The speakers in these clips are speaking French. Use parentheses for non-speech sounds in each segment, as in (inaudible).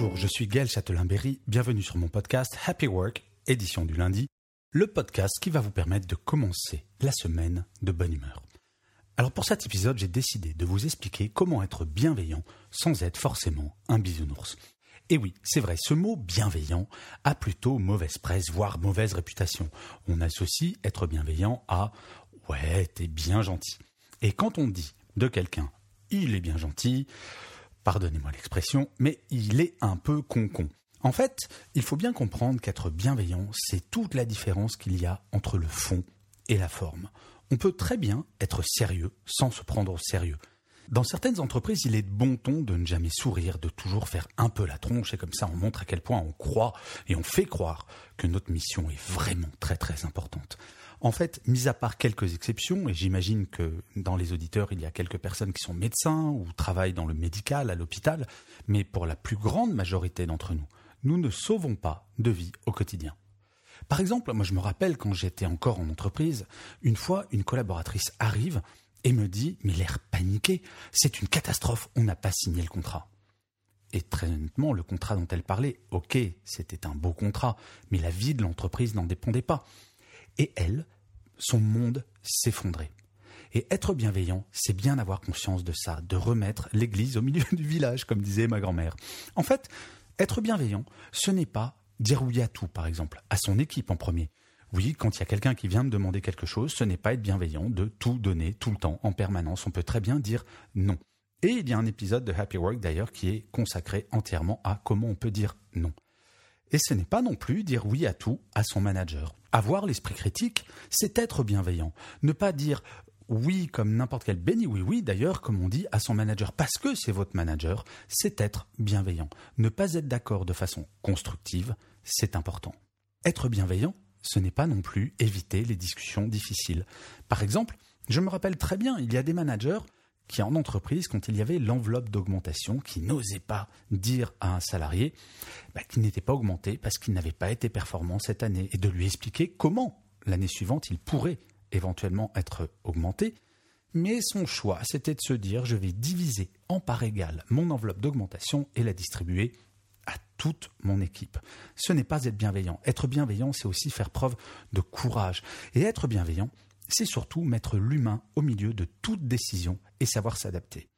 Bonjour, je suis Gaël Châtelain-Berry. Bienvenue sur mon podcast Happy Work, édition du lundi, le podcast qui va vous permettre de commencer la semaine de bonne humeur. Alors pour cet épisode, j'ai décidé de vous expliquer comment être bienveillant sans être forcément un bisounours. Et oui, c'est vrai, ce mot bienveillant a plutôt mauvaise presse, voire mauvaise réputation. On associe être bienveillant à ouais, t'es bien gentil. Et quand on dit de quelqu'un il est bien gentil, pardonnez-moi l'expression, mais il est un peu concon. En fait, il faut bien comprendre qu'être bienveillant, c'est toute la différence qu'il y a entre le fond et la forme. On peut très bien être sérieux sans se prendre au sérieux. Dans certaines entreprises, il est de bon ton de ne jamais sourire, de toujours faire un peu la tronche, et comme ça on montre à quel point on croit et on fait croire que notre mission est vraiment très très importante. En fait, mis à part quelques exceptions, et j'imagine que dans les auditeurs, il y a quelques personnes qui sont médecins ou travaillent dans le médical, à l'hôpital, mais pour la plus grande majorité d'entre nous, nous ne sauvons pas de vie au quotidien. Par exemple, moi je me rappelle quand j'étais encore en entreprise, une fois une collaboratrice arrive et me dit, mais l'air paniqué, c'est une catastrophe, on n'a pas signé le contrat. Et très honnêtement, le contrat dont elle parlait, ok, c'était un beau contrat, mais la vie de l'entreprise n'en dépendait pas. Et elle, son monde s'effondrait. Et être bienveillant, c'est bien avoir conscience de ça, de remettre l'église au milieu (laughs) du village, comme disait ma grand-mère. En fait, être bienveillant, ce n'est pas dire oui à tout, par exemple, à son équipe en premier. Oui, quand il y a quelqu'un qui vient me demander quelque chose, ce n'est pas être bienveillant de tout donner tout le temps, en permanence. On peut très bien dire non. Et il y a un épisode de Happy Work d'ailleurs qui est consacré entièrement à comment on peut dire non. Et ce n'est pas non plus dire oui à tout à son manager. Avoir l'esprit critique, c'est être bienveillant. Ne pas dire oui comme n'importe quel béni oui oui d'ailleurs comme on dit à son manager parce que c'est votre manager, c'est être bienveillant. Ne pas être d'accord de façon constructive, c'est important. Être bienveillant, ce n'est pas non plus éviter les discussions difficiles. Par exemple, je me rappelle très bien, il y a des managers qui en entreprise, quand il y avait l'enveloppe d'augmentation, qui n'osaient pas dire à un salarié bah, qu'il n'était pas augmenté parce qu'il n'avait pas été performant cette année, et de lui expliquer comment l'année suivante il pourrait éventuellement être augmenté. Mais son choix, c'était de se dire je vais diviser en part égale mon enveloppe d'augmentation et la distribuer à toute mon équipe. Ce n'est pas être bienveillant. Être bienveillant, c'est aussi faire preuve de courage. Et être bienveillant, c'est surtout mettre l'humain au milieu de toute décision et savoir s'adapter.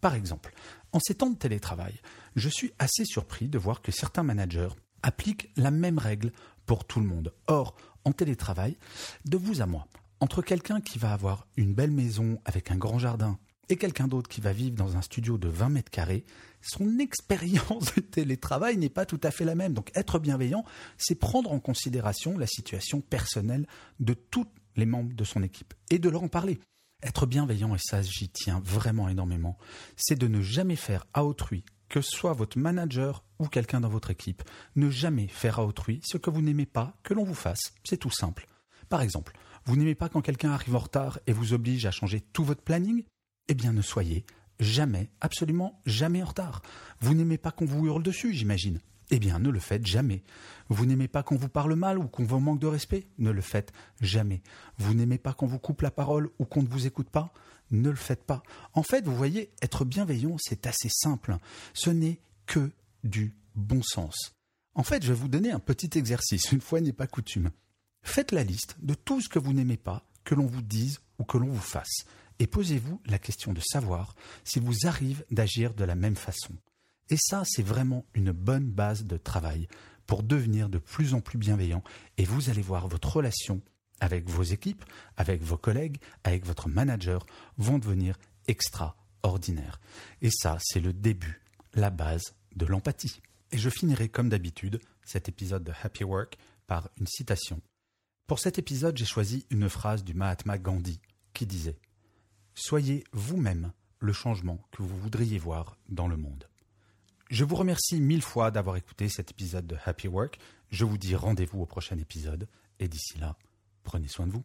Par exemple, en ces temps de télétravail, je suis assez surpris de voir que certains managers appliquent la même règle pour tout le monde. Or, en télétravail, de vous à moi, entre quelqu'un qui va avoir une belle maison avec un grand jardin et quelqu'un d'autre qui va vivre dans un studio de 20 mètres carrés, son (laughs) expérience de télétravail n'est pas tout à fait la même. Donc être bienveillant, c'est prendre en considération la situation personnelle de tous les membres de son équipe et de leur en parler. Être bienveillant, et ça j'y tiens vraiment énormément, c'est de ne jamais faire à autrui, que ce soit votre manager ou quelqu'un dans votre équipe, ne jamais faire à autrui ce que vous n'aimez pas que l'on vous fasse. C'est tout simple. Par exemple, vous n'aimez pas quand quelqu'un arrive en retard et vous oblige à changer tout votre planning? Eh bien, ne soyez jamais, absolument jamais en retard. Vous n'aimez pas qu'on vous hurle dessus, j'imagine. Eh bien, ne le faites jamais. Vous n'aimez pas qu'on vous parle mal ou qu'on vous manque de respect? Ne le faites jamais. Vous n'aimez pas qu'on vous coupe la parole ou qu'on ne vous écoute pas? Ne le faites pas. En fait, vous voyez, être bienveillant, c'est assez simple. Ce n'est que du bon sens. En fait, je vais vous donner un petit exercice, une fois n'est pas coutume. Faites la liste de tout ce que vous n'aimez pas que l'on vous dise ou que l'on vous fasse, et posez-vous la question de savoir s'il vous arrive d'agir de la même façon. Et ça, c'est vraiment une bonne base de travail pour devenir de plus en plus bienveillant, et vous allez voir votre relation avec vos équipes, avec vos collègues, avec votre manager, vont devenir extraordinaires. Et ça, c'est le début, la base de l'empathie. Et je finirai comme d'habitude cet épisode de Happy Work par une citation Pour cet épisode, j'ai choisi une phrase du Mahatma Gandhi qui disait Soyez vous-même le changement que vous voudriez voir dans le monde. Je vous remercie mille fois d'avoir écouté cet épisode de Happy Work. Je vous dis rendez-vous au prochain épisode et d'ici là, prenez soin de vous.